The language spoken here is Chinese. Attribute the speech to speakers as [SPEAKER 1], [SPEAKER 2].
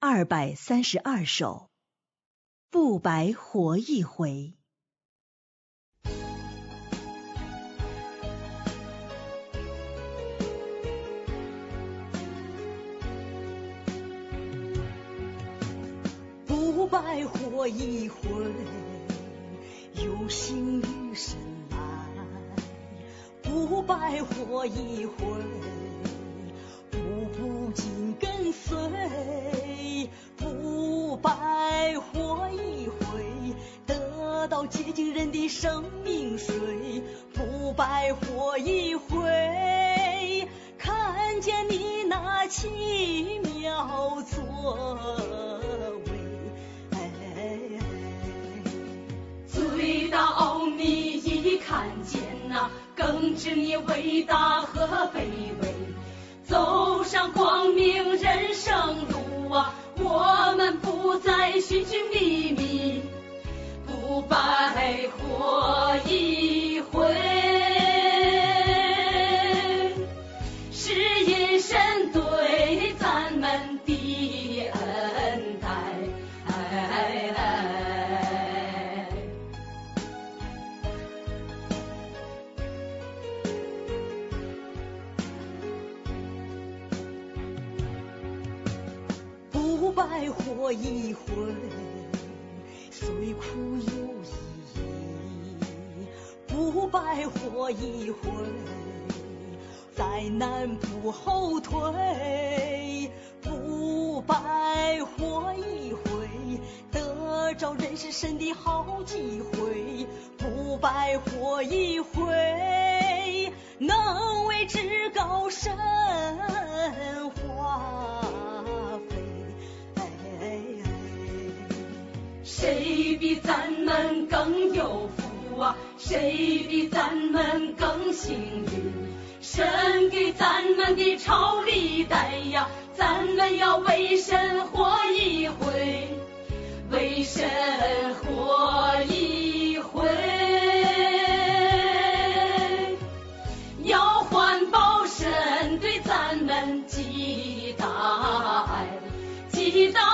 [SPEAKER 1] 二百三十二首，不白活一回。不白活一回，有心与神来。不白活一回，步步紧跟随。到洁净人的生命水。不白活一回，看见你那奇妙作为。
[SPEAKER 2] 最大奥秘一看见呐，更知你伟大
[SPEAKER 1] 不白活一回，虽苦有意义；不白活一回，再难不后退；不白活一回，得着认识神的好机会；不白活一回，能为至高神
[SPEAKER 2] 谁比咱们更有福啊？谁比咱们更幸运？神给咱们的朝礼带呀，咱们要为神活一回。为神活一回，要环保神对咱们极大爱，极大。